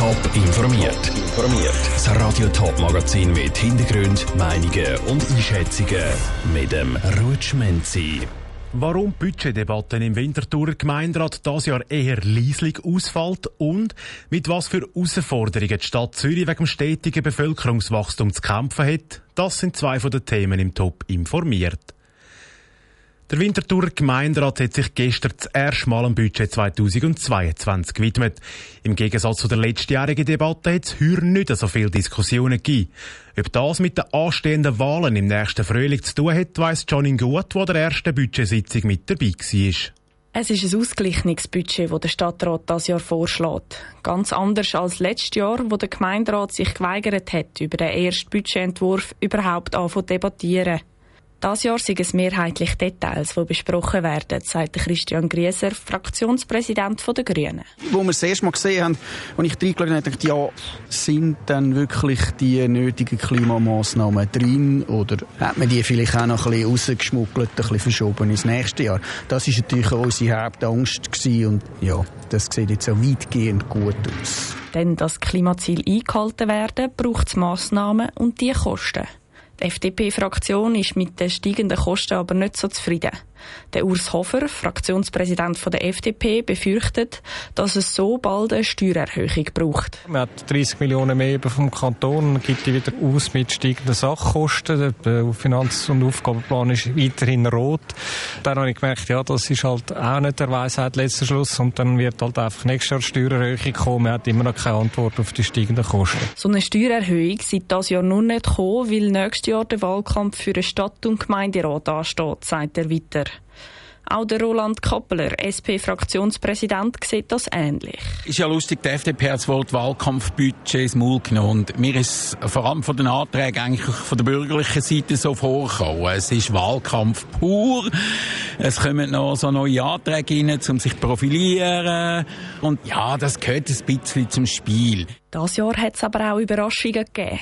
Top informiert. Informiert. Das Radio Top Magazin mit Hintergrund, Meinungen und Einschätzungen mit dem Rutschmenzi. Warum Budgetdebatten im Winterthur Gemeinderat das Jahr eher leislich ausfällt und mit was für Herausforderungen die Stadt Zürich wegen dem stetigen Bevölkerungswachstum zu kämpfen hat, das sind zwei von den Themen im Top informiert. Der Winterthurer Gemeinderat hat sich gestern das erste Mal am Budget 2022 gewidmet. Im Gegensatz zu der letztjährigen Debatte hat es heuer nicht so viele Diskussionen gegeben. Ob das mit den anstehenden Wahlen im nächsten Frühling zu tun hat, weiss Johnny Gut, der der ersten Budgetsitzung mit dabei war. Es ist ein ausgeglichenes Budget, das der Stadtrat das Jahr vorschlägt. Ganz anders als letztes Jahr, wo der Gemeinderat sich geweigert hat, über den ersten Budgetentwurf überhaupt zu debattieren. Das Jahr sind es mehrheitlich Details, die besprochen werden, sagt Christian Grieser, Fraktionspräsident der Grünen. Wo wir es erst mal gesehen haben, als ich reingeschaut habe, dachte ja, sind dann wirklich die nötigen Klimamaßnahmen drin oder hat man die vielleicht auch noch ein bisschen rausgeschmuggelt, ein bisschen verschoben ins nächste Jahr? Das war natürlich auch unsere Hauptangst gewesen und ja, das sieht jetzt auch weitgehend gut aus. Denn das Klimaziel eingehalten werden, braucht es Massnahmen und die Kosten. Die FDP-Fraktion ist mit den steigenden Kosten aber nicht so zufrieden. Der Urs Hofer, Fraktionspräsident der FDP, befürchtet, dass es so bald eine Steuererhöhung braucht. Man hat 30 Millionen mehr vom Kanton, und gibt die wieder aus mit steigenden Sachkosten. Der Finanz- und Aufgabenplan ist weiterhin rot. Dann habe ich gemerkt, ja, das ist halt auch nicht der Weisheit letzter Schluss und dann wird halt einfach nächstes Jahr Steuererhöhung kommen. Man hat immer noch keine Antwort auf die steigenden Kosten. So eine Steuererhöhung seit das Jahr nur nicht gekommen, weil nächstes Jahr der Wahlkampf für den Stadt- und Gemeinderat ansteht, sagt er weiter. Auch der Roland Kappeler, SP-Fraktionspräsident, sieht das ähnlich. Ist ja lustig, die FDP hat das Wort Wahlkampfbudget ins Maul genommen. Und mir ist vor allem von den Anträgen eigentlich von der bürgerlichen Seite so vorgekommen. Es ist Wahlkampf pur. Es kommen noch so neue Anträge rein, um sich zu profilieren. Und ja, das gehört ein bisschen zum Spiel. Das Jahr hat es aber auch Überraschungen gegeben.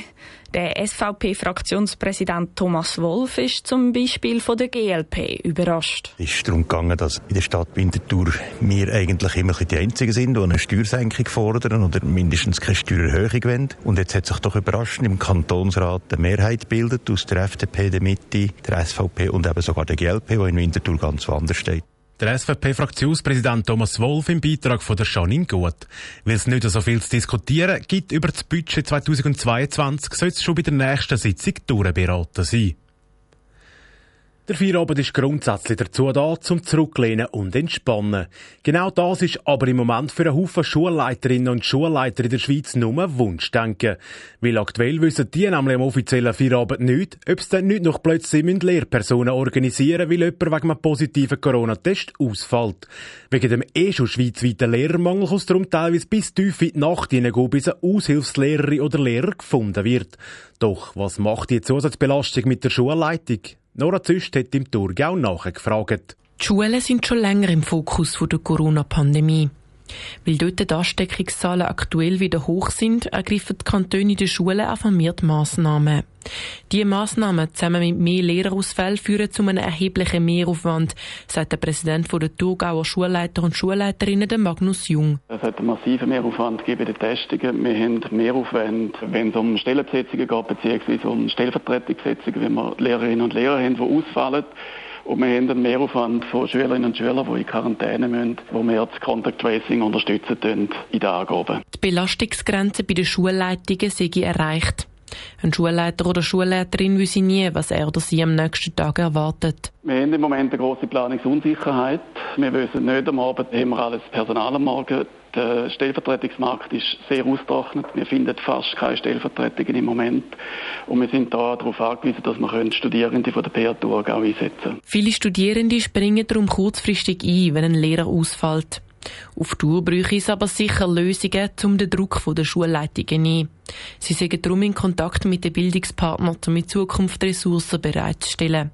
Der SVP-Fraktionspräsident Thomas Wolf ist zum Beispiel von der GLP überrascht. Es ist darum gegangen, dass in der Stadt Winterthur wir eigentlich immer die Einzigen sind, die eine Steuersenkung fordern oder mindestens keine Steuererhöhung wollen. Und jetzt hat sich doch überraschend im Kantonsrat eine Mehrheit bildet aus der FDP, der Mitte, der SVP und eben sogar der GLP, die in Winterthur ganz woanders steht. Der SVP-Fraktionspräsident Thomas Wolf im Beitrag von der Janine Gut. Weil es nicht so viel zu diskutieren gibt über das Budget 2022, soll es schon bei der nächsten Sitzung durchberaten sein. Der Feierabend ist grundsätzlich dazu da, zum Zurücklehnen und Entspannen. Genau das ist aber im Moment für einen Haufen Schulleiterinnen und Schulleiter in der Schweiz nur Wunschdenken. Weil aktuell wissen die nämlich am offiziellen Feierabend nicht, ob sie dann nicht noch plötzlich Lehrpersonen organisieren weil jemand wegen einem positiven Corona-Test ausfällt. Wegen dem eh schon schweizweiten Lehrermangel kann es darum teilweise bis tief in die Nacht hineingehen, bis eine Aushilfslehrerin oder Lehrer gefunden wird. Doch was macht die Zusatzbelastung mit der Schulleitung? Nora Züst hat im Thurgau nachgefragt. Die Schulen sind schon länger im Fokus der Corona-Pandemie. Weil dort die Ansteckungszahlen aktuell wieder hoch sind, ergreifen die Kantone in den Schulen auch vermehrt Massnahmen. Diese Massnahmen zusammen mit mehr Lehrerausfällen führen zu einem erheblichen Mehraufwand, sagt der Präsident der Thurgauer Schulleiter und Schulleiterinnen, Magnus Jung. Es hat einen massiven Mehraufwand bei den Testungen. Wir haben Mehraufwand, wenn es um Stellenbesetzungen geht, beziehungsweise um Stellvertretungsbesetzungen, wenn wir Lehrerinnen und Lehrer haben, die ausfallen. Und wir haben einen Mehraufwand von Schülerinnen und Schülern, die in Quarantäne müssen, wo wir das Contact Tracing unterstützen in den Angaben. Die Belastungsgrenze bei den Schulleitungen sei erreicht. Ein Schulleiter oder Schulleiterin wisse nie, was er oder sie am nächsten Tag erwartet. Wir haben im Moment eine grosse Planungsunsicherheit. Wir wissen nicht, am Abend haben wir alles Personal am Morgen. Der Stellvertretungsmarkt ist sehr austrocknet. Wir finden fast keine Stellvertretungen im Moment. Und wir sind da darauf angewiesen, dass wir Studierende von der PA Thurgau einsetzen können. Viele Studierende springen darum kurzfristig ein, wenn ein Lehrer ausfällt. Auf Tour bräuchte es aber sicher Lösungen, um den Druck der Schulleitungen zu nehmen. Sie sind darum in Kontakt mit den Bildungspartnern, um in Zukunft Ressourcen bereitzustellen.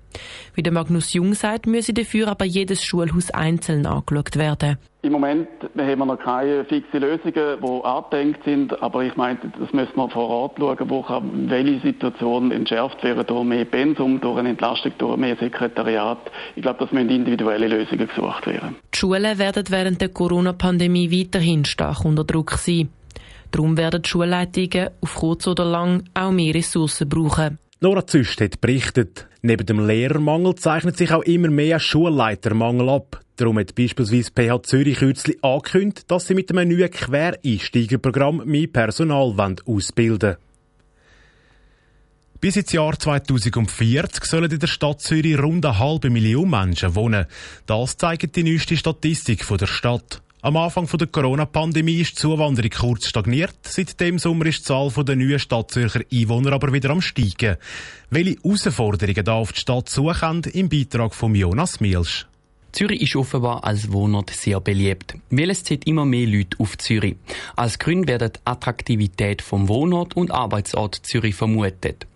Wie der Magnus Jung sagt, müsse dafür aber jedes Schulhaus einzeln angeschaut werden. Im Moment haben wir noch keine fixen Lösungen, die angedenkt sind, aber ich meine, das müssen wir vor Ort schauen, wo kann welche Situation entschärft werden durch mehr Pensum, durch eine Entlastung, durch mehr Sekretariat. Ich glaube, das müssen individuelle Lösungen gesucht werden. Die Schulen werden während der Corona-Pandemie weiterhin stark unter Druck sein. Darum werden die Schulleitungen auf kurz oder lang auch mehr Ressourcen brauchen. Nora Züst hat berichtet, neben dem Lehrermangel zeichnet sich auch immer mehr Schulleitermangel ab. Darum hat beispielsweise PH Zürich kürzlich angekündigt, dass sie mit einem neuen Quereinsteigerprogramm mehr Personal ausbilden wollen. Bis ins Jahr 2040 sollen in der Stadt Zürich rund eine halbe Million Menschen wohnen. Das zeigt die neueste Statistik der Stadt. Am Anfang der Corona-Pandemie ist die Zuwanderung kurz stagniert. Seit dem Sommer ist die Zahl der neuen Stadtzürcher Einwohner aber wieder am steigen. Welche Herausforderungen da auf die Stadt suchen, im Beitrag von Jonas Mielsch. Zürich ist offenbar als Wohnort sehr beliebt, weil es zieht immer mehr Leute auf Zürich. Als Grund werden die Attraktivität vom Wohnort und Arbeitsort Zürich vermutet.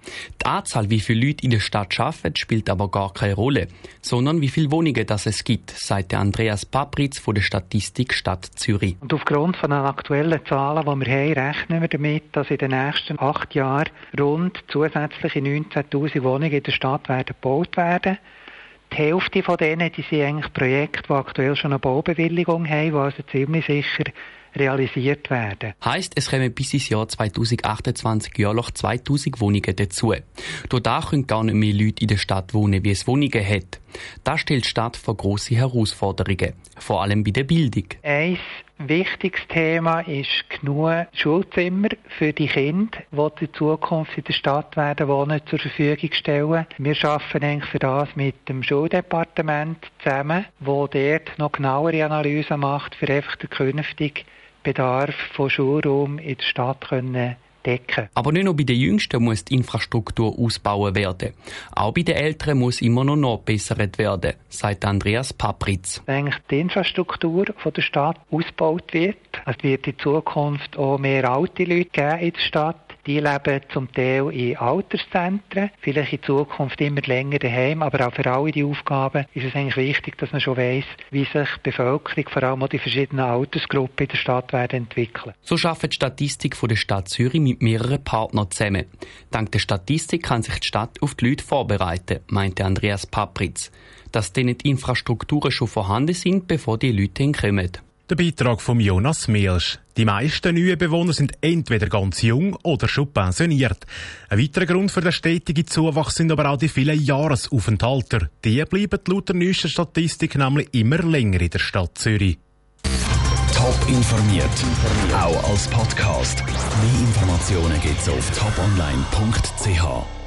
Die Anzahl, wie viele Leute in der Stadt arbeiten, spielt aber gar keine Rolle, sondern wie viele Wohnungen das es gibt, sagt Andreas Papritz von der Statistik Stadt Zürich. Und aufgrund von den aktuellen Zahlen, die wir haben, rechnen wir damit, dass in den nächsten acht Jahren rund zusätzliche 19.000 Wohnungen in der Stadt werden gebaut werden. Die Hälfte von denen die sind eigentlich Projekte, die aktuell schon eine Baubewilligung haben, die also ziemlich sicher realisiert werden. Heißt, es kommen bis ins Jahr 2028 jährlich 2000 Wohnungen dazu. Durch da können gar nicht mehr Leute in der Stadt wohnen, wie es Wohnungen hat. Das stellt die Stadt vor grosse Herausforderungen, vor allem bei der Bildung. Ein wichtiges Thema ist genug Schulzimmer für die Kinder, die in Zukunft in der Stadt werden wohnen, zur Verfügung stellen. Wir arbeiten für das mit dem Schuldepartement zusammen, wo dort noch genauere Analysen macht, für einfach den künftigen Bedarf von Schulraum in der Stadt können decken. Aber nicht nur bei den Jüngsten muss die Infrastruktur ausbauen werden. Auch bei den Älteren muss immer noch nachbessert werden, sagt Andreas Papritz. Wenn eigentlich die Infrastruktur von der Stadt ausgebaut wird, es wird in Zukunft auch mehr alte Leute geben in der Stadt, die leben zum Teil in Alterszentren, vielleicht in Zukunft immer länger daheim, aber auch für alle die Aufgaben ist es eigentlich wichtig, dass man schon weiss, wie sich die Bevölkerung, vor allem auch die verschiedenen Altersgruppen in der Stadt werden entwickeln. So schafft die Statistik von der Stadt Zürich mit mehreren Partnern zusammen. Dank der Statistik kann sich die Stadt auf die Leute vorbereiten, meinte Andreas Papritz. Dass denen die Infrastrukturen schon vorhanden sind, bevor die Leute hinkommen. Der Beitrag von Jonas Mielsch. Die meisten neuen Bewohner sind entweder ganz jung oder schon pensioniert. Ein weiterer Grund für den stetigen Zuwachs sind aber auch die vielen Jahresaufenthalter. Die bleiben laut der neuesten Statistik nämlich immer länger in der Stadt Zürich. Top informiert, auch als Podcast. Mehr Informationen gibt's auf toponline.ch.